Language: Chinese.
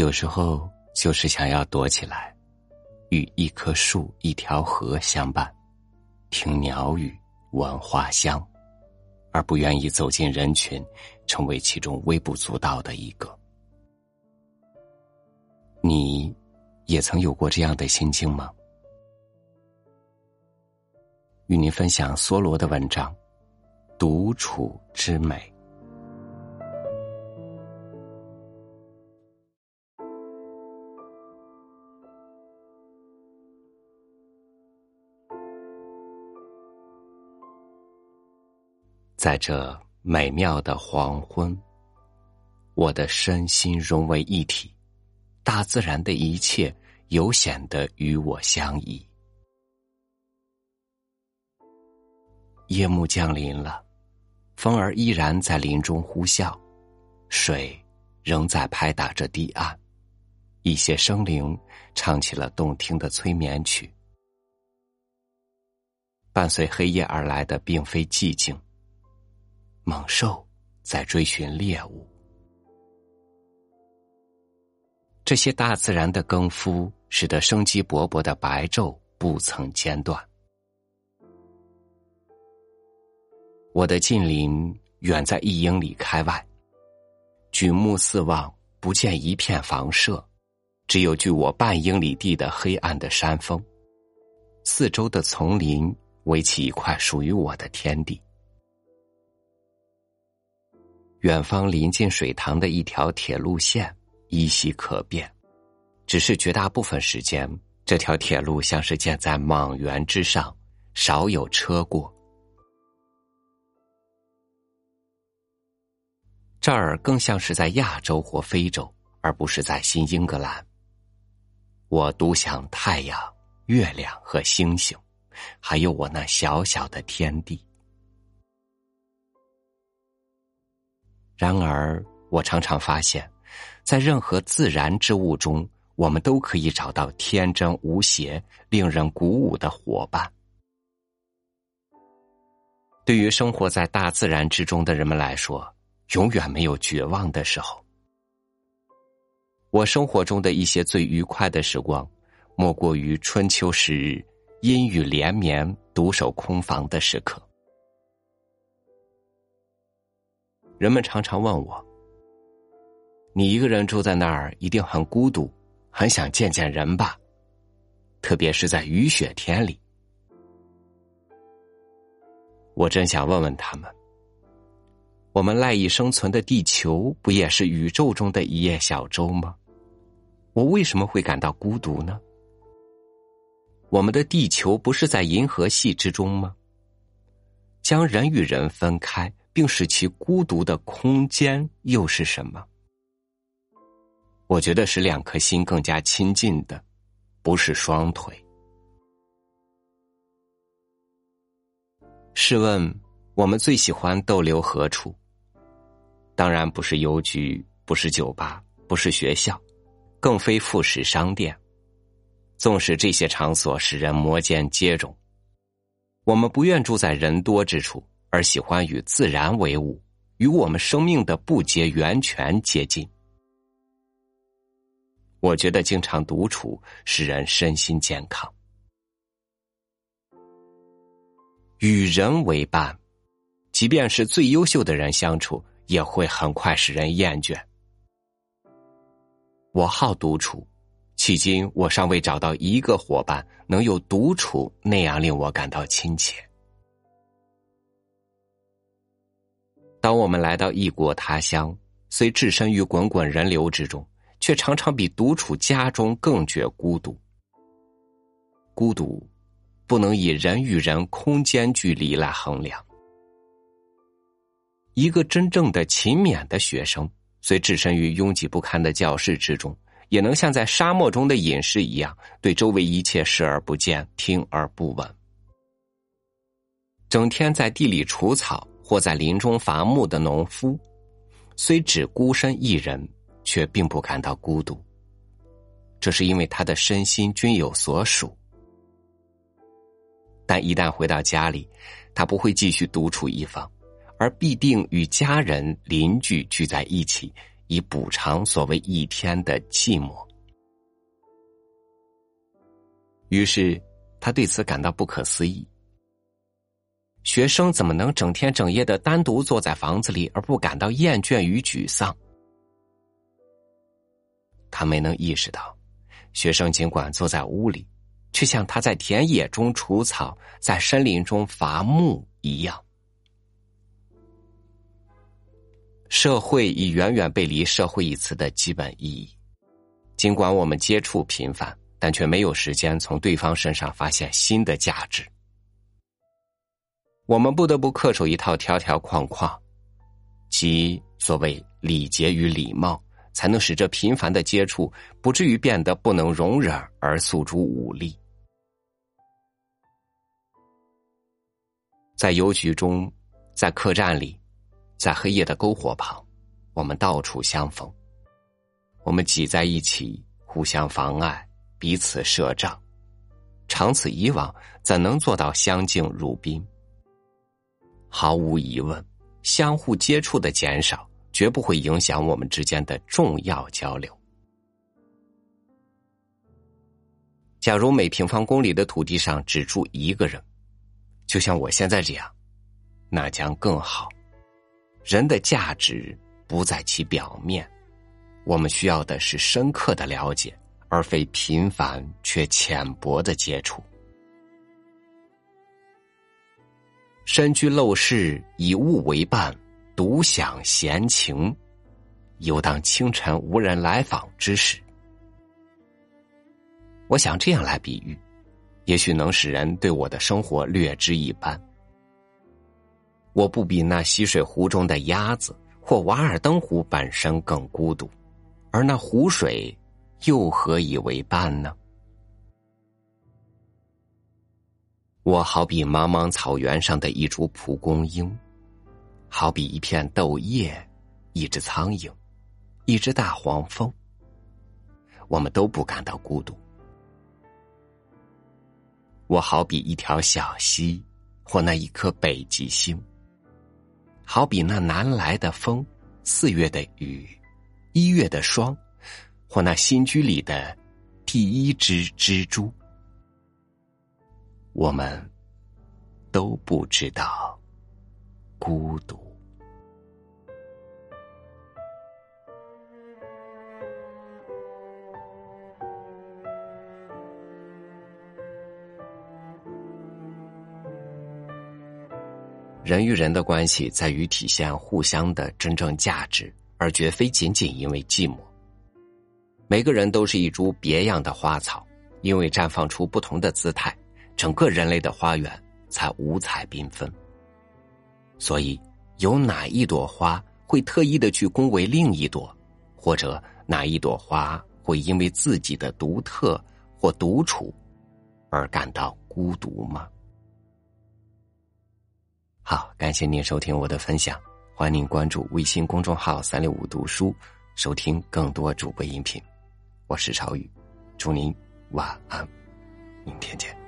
有时候就是想要躲起来，与一棵树、一条河相伴，听鸟语，闻花香，而不愿意走进人群，成为其中微不足道的一个。你也曾有过这样的心境吗？与您分享梭罗的文章《独处之美》。在这美妙的黄昏，我的身心融为一体。大自然的一切有显得与我相宜。夜幕降临了，风儿依然在林中呼啸，水仍在拍打着堤岸，一些生灵唱起了动听的催眠曲。伴随黑夜而来的，并非寂静，猛兽在追寻猎物。这些大自然的更夫，使得生机勃勃的白昼不曾间断。我的近邻远在一英里开外，举目四望，不见一片房舍，只有距我半英里地的黑暗的山峰，四周的丛林围起一块属于我的天地。远方临近水塘的一条铁路线。依稀可辨，只是绝大部分时间，这条铁路像是建在莽原之上，少有车过。这儿更像是在亚洲或非洲，而不是在新英格兰。我独享太阳、月亮和星星，还有我那小小的天地。然而，我常常发现。在任何自然之物中，我们都可以找到天真无邪、令人鼓舞的伙伴。对于生活在大自然之中的人们来说，永远没有绝望的时候。我生活中的一些最愉快的时光，莫过于春秋时日阴雨连绵、独守空房的时刻。人们常常问我。你一个人住在那儿，一定很孤独，很想见见人吧？特别是在雨雪天里。我真想问问他们：我们赖以生存的地球，不也是宇宙中的一叶小舟吗？我为什么会感到孤独呢？我们的地球不是在银河系之中吗？将人与人分开，并使其孤独的空间，又是什么？我觉得使两颗心更加亲近的，不是双腿。试问，我们最喜欢逗留何处？当然不是邮局，不是酒吧，不是学校，更非复食商店。纵使这些场所使人摩肩接踵，我们不愿住在人多之处，而喜欢与自然为伍，与我们生命的不竭源泉接近。我觉得经常独处使人身心健康，与人为伴，即便是最优秀的人相处，也会很快使人厌倦。我好独处，迄今我尚未找到一个伙伴能有独处那样令我感到亲切。当我们来到异国他乡，虽置身于滚滚人流之中。却常常比独处家中更觉孤独。孤独不能以人与人空间距离来衡量。一个真正的勤勉的学生，虽置身于拥挤不堪的教室之中，也能像在沙漠中的隐士一样，对周围一切视而不见、听而不闻。整天在地里除草或在林中伐木的农夫，虽只孤身一人。却并不感到孤独，这是因为他的身心均有所属。但一旦回到家里，他不会继续独处一方，而必定与家人、邻居聚在一起，以补偿所谓一天的寂寞。于是，他对此感到不可思议。学生怎么能整天整夜的单独坐在房子里而不感到厌倦与沮丧？他没能意识到，学生尽管坐在屋里，却像他在田野中除草，在森林中伐木一样。社会已远远背离“社会”一词的基本意义。尽管我们接触频繁，但却没有时间从对方身上发现新的价值。我们不得不恪守一套条条框框，即所谓礼节与礼貌，才能使这频繁的接触不至于变得不能容忍而诉诸武力。在邮局中，在客栈里。在黑夜的篝火旁，我们到处相逢。我们挤在一起，互相妨碍，彼此设障。长此以往，怎能做到相敬如宾？毫无疑问，相互接触的减少，绝不会影响我们之间的重要交流。假如每平方公里的土地上只住一个人，就像我现在这样，那将更好。人的价值不在其表面，我们需要的是深刻的了解，而非频繁却浅薄的接触。身居陋室，以物为伴，独享闲情，犹当清晨无人来访之时。我想这样来比喻，也许能使人对我的生活略知一斑。我不比那溪水湖中的鸭子或瓦尔登湖本身更孤独，而那湖水又何以为伴呢？我好比茫茫草原上的一株蒲公英，好比一片豆叶，一只苍蝇，一只大黄蜂。我们都不感到孤独。我好比一条小溪，或那一颗北极星。好比那南来的风，四月的雨，一月的霜，或那新居里的第一只蜘蛛，我们都不知道孤独。人与人的关系在于体现互相的真正价值，而绝非仅仅因为寂寞。每个人都是一株别样的花草，因为绽放出不同的姿态，整个人类的花园才五彩缤纷。所以，有哪一朵花会特意的去恭维另一朵，或者哪一朵花会因为自己的独特或独处而感到孤独吗？好，感谢您收听我的分享，欢迎您关注微信公众号“三六五读书”，收听更多主播音频。我是朝雨，祝您晚安，明天见。